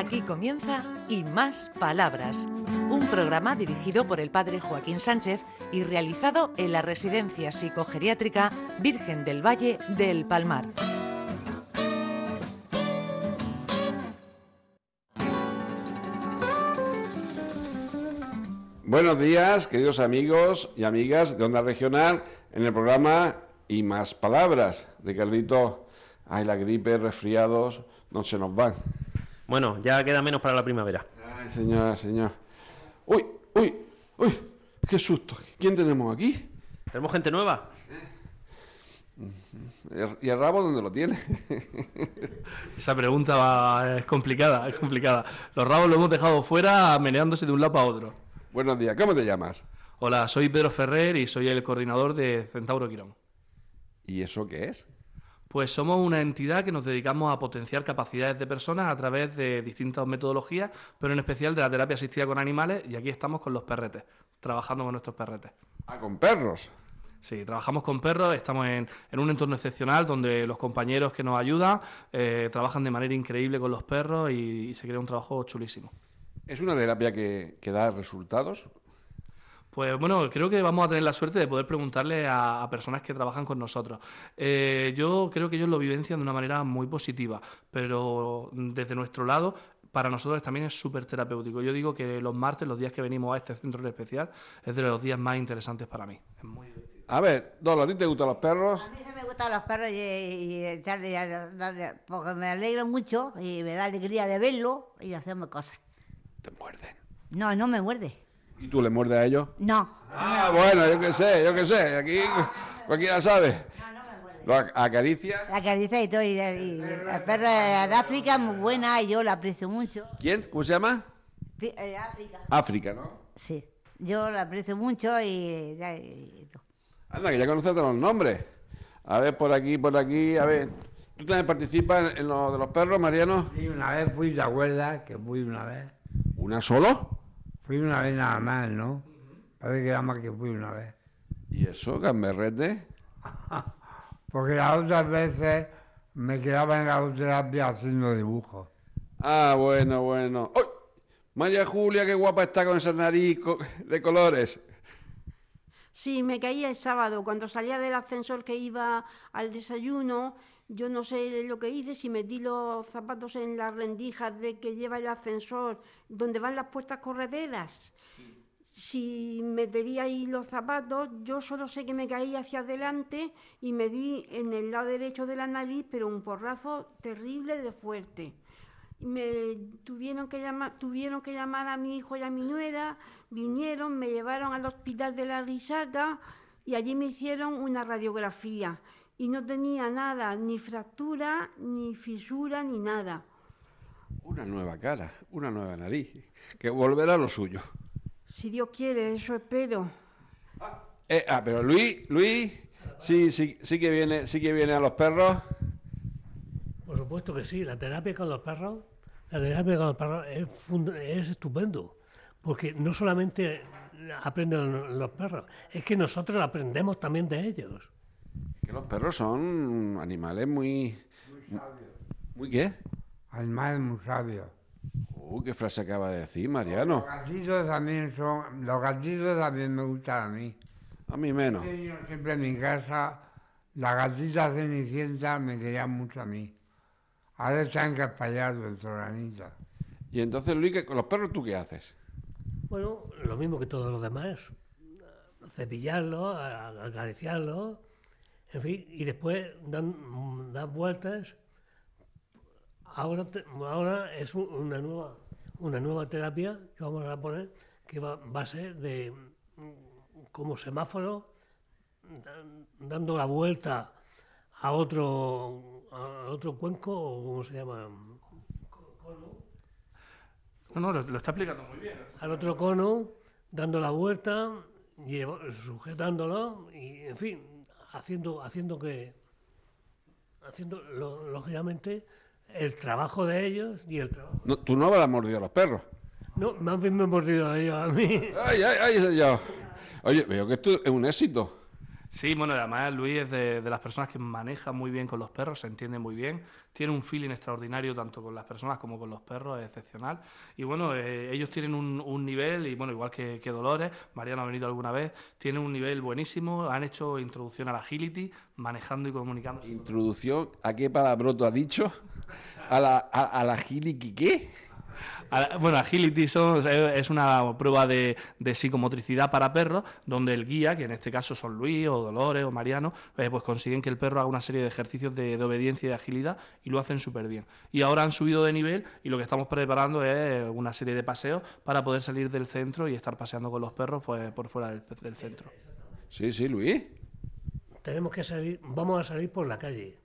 Aquí comienza Y Más Palabras, un programa dirigido por el padre Joaquín Sánchez y realizado en la Residencia Psicogeriátrica Virgen del Valle del Palmar. Buenos días, queridos amigos y amigas de Onda Regional, en el programa Y Más Palabras. Ricardito, ay, la gripe, resfriados, no se nos van. Bueno, ya queda menos para la primavera. Ay, señora, señor. Uy, uy, uy, qué susto. ¿Quién tenemos aquí? ¿Tenemos gente nueva? ¿Y el rabo dónde lo tiene? Esa pregunta va- es complicada, es complicada. Los rabos lo hemos dejado fuera meneándose de un lado para otro. Buenos días, ¿cómo te llamas? Hola, soy Pedro Ferrer y soy el coordinador de Centauro Quirón. ¿Y eso qué es? Pues somos una entidad que nos dedicamos a potenciar capacidades de personas a través de distintas metodologías, pero en especial de la terapia asistida con animales y aquí estamos con los perretes, trabajando con nuestros perretes. Ah, con perros. Sí, trabajamos con perros, estamos en, en un entorno excepcional donde los compañeros que nos ayudan eh, trabajan de manera increíble con los perros y, y se crea un trabajo chulísimo. ¿Es una terapia que, que da resultados? Pues bueno, creo que vamos a tener la suerte de poder preguntarle a, a personas que trabajan con nosotros. Eh, yo creo que ellos lo vivencian de una manera muy positiva, pero desde nuestro lado, para nosotros también es súper terapéutico. Yo digo que los martes, los días que venimos a este centro en especial, es de los días más interesantes para mí. Es muy divertido. A ver, Dolo, ¿a ti te gustan los perros? A mí se me gustan los perros y, y porque me alegro mucho y me da alegría de verlo y de hacerme cosas. Te muerden. No, no me muerde. ¿Y tú le muerdes a ellos? No. Ah, bueno, yo qué sé, yo qué sé. Aquí cualquiera sabe. Lo ac- acaricia. La caricia y todo. Y, y la perra de África muy buena y yo la aprecio mucho. ¿Quién? ¿Cómo se llama? Eh, África. África, ¿no? Sí. Yo la aprecio mucho y, ya, y todo. Anda, que ya conoces todos los nombres. A ver, por aquí, por aquí, a ver. ¿Tú también participas en, en lo de los perros, Mariano? Sí, una vez fui, ¿te acuerdas? Que fui una vez. ¿Una solo? Fui una vez nada más, ¿no? Parece que era más que fui una vez. ¿Y eso, gamberrete? Porque las otras veces me quedaba en la terapia haciendo dibujos. Ah, bueno, bueno. ¡Uy! María Julia, qué guapa está con esa nariz de colores. Sí, me caía el sábado, cuando salía del ascensor que iba al desayuno, yo no sé lo que hice, si metí los zapatos en las rendijas de que lleva el ascensor, donde van las puertas correderas. Si metería ahí los zapatos, yo solo sé que me caí hacia adelante y me di en el lado derecho de la nariz, pero un porrazo terrible de fuerte me tuvieron que llamar tuvieron que llamar a mi hijo y a mi nuera vinieron me llevaron al hospital de la Risaca y allí me hicieron una radiografía y no tenía nada ni fractura ni fisura ni nada Una nueva cara, una nueva nariz. Que volverá a lo suyo. si Dios quiere eso espero Eh, ah, pero Luis, Luis, sí, sí, sí que viene, sí que viene a los perros. Por supuesto que sí, la terapia con los perros, la los perros es, fund- es estupendo, porque no solamente aprenden los perros, es que nosotros aprendemos también de ellos. Que los perros son animales muy. ¿Muy qué? Animales muy sabios. Uh, qué frase acaba de decir, Mariano. Los gatitos también son. Los gatitos también me gustan a mí. A mí menos. Yo siempre en mi casa, la gatita cenicienta me quería mucho a mí. Ahora está encapallado el troranita. Y entonces, Luis, ¿qué- con los perros tú qué haces? Bueno, lo mismo que todos los demás, cepillarlos, a- acariciarlos, en fin, y después dan, dan vueltas. Ahora, te- ahora es un- una nueva, una nueva terapia que vamos a poner, que va, va a ser de mm, como semáforo, dan- dando la vuelta a otro, a otro cuenco, o cómo se llama, No, no, lo, lo está explicando muy bien. al otro cono, dando la vuelta, llevo- sujetándolo y, en fin, haciendo, haciendo que, haciendo lo- lógicamente el trabajo de ellos y el trabajo. No, tú no habrás mordido a los perros. No, más bien me he mordido a ellos a mí. ¡Ay, ay, ay, señor! Oye, veo que esto es un éxito. Sí, bueno, además Luis es de, las personas que maneja muy bien con los perros, se entiende muy bien, tiene un feeling extraordinario tanto con las personas como con los perros, es excepcional. Y bueno, eh, ellos tienen un, nivel, y bueno, igual que, Dolores, Mariano ha venido alguna vez, tienen un nivel buenísimo, han hecho introducción al agility, manejando y comunicando. Introducción, ¿a qué palabroto ha dicho? ¿A la, a, a la giliki qué? Bueno, Agility son- es una prueba de, de psicomotricidad para perros, donde el guía, que en este caso son Luis o Dolores o Mariano, eh, pues consiguen que el perro haga una serie de ejercicios de, de obediencia y de agilidad y lo hacen súper bien. Y ahora han subido de nivel y lo que estamos preparando es una serie de paseos para poder salir del centro y estar paseando con los perros pues, por fuera del, del centro. Sí, sí, Luis. Tenemos que salir, vamos a salir por la calle.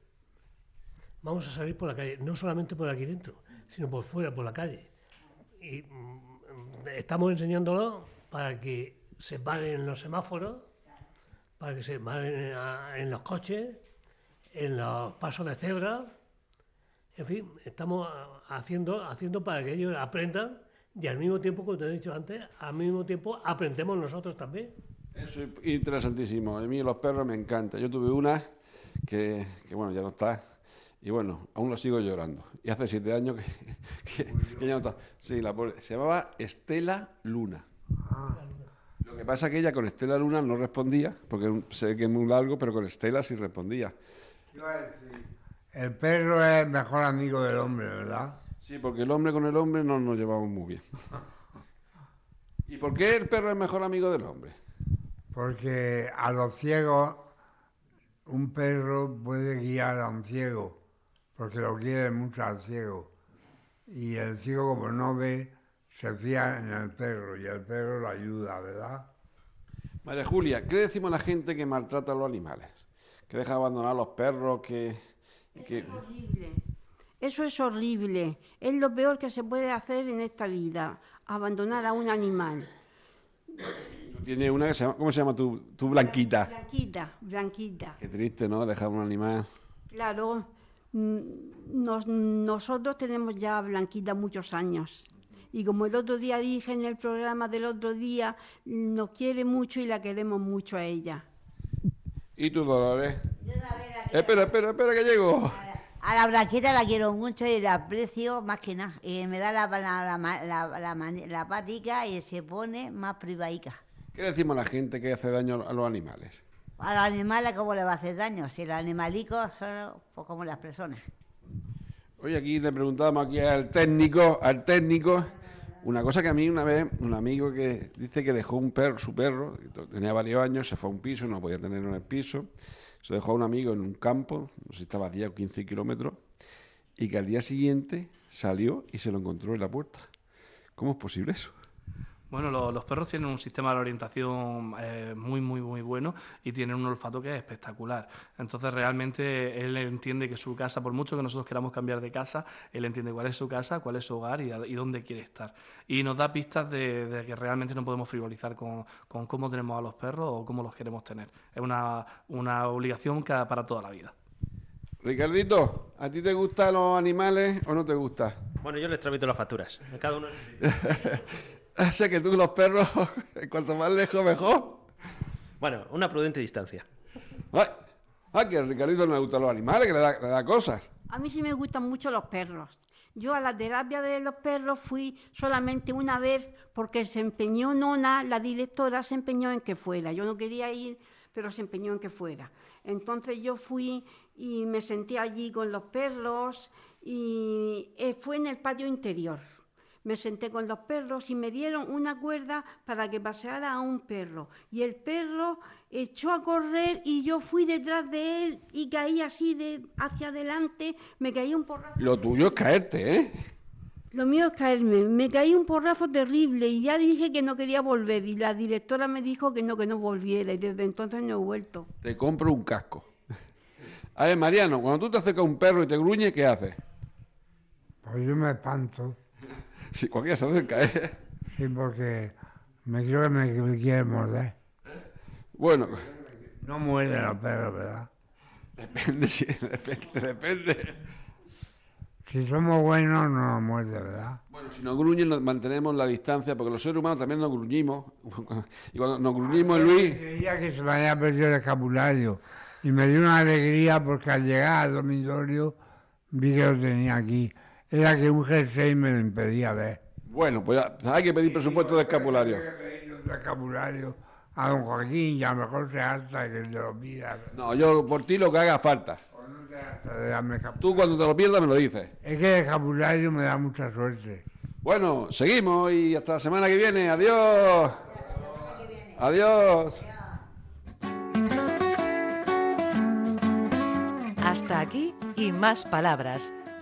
Vamos a salir por la calle, no solamente por aquí dentro, sino por fuera, por la calle. Y mm, estamos enseñándolo para que se paren en los semáforos, para que se paren en los coches, en los pasos de cebra. En fin, estamos haciendo, haciendo para que ellos aprendan y al mismo tiempo, como te he dicho antes, al mismo tiempo aprendemos nosotros también. Eso es interesantísimo. A mí los perros me encantan. Yo tuve una que, bueno, ya no está. Y bueno, aún lo sigo llorando. Y hace siete años que, que- que ya no está. Sí, la pobre. Se llamaba Estela Luna. Lo que pasa es que ella con Estela Luna no respondía, porque sé que es muy largo, pero con Estela sí respondía. El perro es el mejor amigo del hombre, ¿verdad? Sí, porque el hombre con el hombre no nos llevamos muy bien. ¿Y por qué el perro es mejor amigo del hombre? Porque a los ciegos un perro puede guiar a un ciego, porque lo quiere mucho al ciego. Y el ciego como no ve, se fía en el perro y el perro lo ayuda, ¿verdad? María Julia, ¿qué le decimos a la gente que maltrata a los animales? Que deja abandonar a los perros, que... que... horrible. Eso es horrible. Es lo peor que se puede hacer en esta vida, abandonar a un animal. Tiene una que se llama... ¿Cómo se llama tu, tu blanquita? Blanquita, blanquita. Qué triste, ¿no? Dejar un animal... Claro, nos- nosotros tenemos ya a Blanquita muchos años. Y como el otro día dije en el programa del otro día, nos quiere mucho y la queremos mucho a ella. ¿Y tú, Dolores? Yo también la quiero. Espera, espera, espera, que llego. A la blanquita la quiero mucho y la aprecio más que nada. Y me da la, la, la, la, la mani- la patica y se pone más privaica. ¿Qué le decimos a la gente que hace daño a los animales? A los animales, ¿cómo le va a hacer daño? Si los animalicos son pues, como las personas. Oye, aquí le preguntábamos aquí al técnico, al técnico, una cosa que a mí una vez, un amigo que dice que dejó un perro, su perro, tenía varios años, se fue a un piso, no podía tenerlo en el piso, se dejó a un amigo en un campo, no sé si estaba a 10 o 15 kilómetros, y que al día siguiente salió y se lo encontró en la puerta. ¿Cómo es posible eso? Bueno, lo- los perros tienen un sistema de orientación eh, muy, muy, muy bueno y tienen un olfato que es espectacular. Entonces, realmente él entiende que su casa, por mucho que nosotros queramos cambiar de casa, él entiende cuál es su casa, cuál es su hogar y, a- y dónde quiere estar. Y nos da pistas de, de que realmente no podemos frivolizar con, con cómo tenemos a los perros o cómo los queremos tener. Es una, una obligación que- para toda la vida. Ricardito, ¿a ti te gustan los animales o no te gustan? Bueno, yo les tramito las facturas. Cada uno. O sea que tú los perros, cuanto más lejos mejor. Bueno, una prudente distancia. Ay, ah, que a Ricardito no le gustan los animales, que le da, le da cosas. A mí sí me gustan mucho los perros. Yo a la terapia de los perros fui solamente una vez porque se empeñó Nona, la directora, se empeñó en que fuera. Yo no quería ir, pero se empeñó en que fuera. Entonces yo fui y me senté allí con los perros y eh, fue en el patio interior. Me senté con los perros y me dieron una cuerda para que paseara a un perro. Y el perro echó a correr y yo fui detrás de él y caí así de hacia adelante. Me caí un porrazo. Lo tuyo es caerte, ¿eh? Lo mío es caerme. Me caí un porrazo terrible y ya dije que no quería volver. Y la directora me dijo que no, que no volviera. Y desde entonces no he vuelto. Te compro un casco. A ver, Mariano, cuando tú te acercas a un perro y te gruñe, ¿qué haces? Pues yo me espanto, Si cualquiera se acerca, ¿eh? sí, porque me creo que me, me quiere morder. Bueno, No muerden los perros, ¿verdad? depende, sí, depende, depende. Si somos buenos, no nos muerde, ¿verdad? Bueno, si nos gruñen, nos mantenemos la distancia, porque los seres humanos también nos gruñimos. Y cuando nos gruñimos, Luis, Creía que se me había perdido el escapulario y me dio una alegría porque al llegar al dormitorio vi que lo tenía aquí. Era que un jersey me lo impedía ver. bueno, pues ya, hay que pedir presupuesto de escapulario. Tengo que pedirle otro escapulario a don Joaquín y a lo mejor se harta que te lo pida. No, yo por ti lo que haga falta. Tú cuando te lo pierdas me lo dices. Es que el escapulario me da mucha suerte. Bueno, seguimos y hasta la semana que viene. Adiós. Adiós. Hasta aquí y más palabras.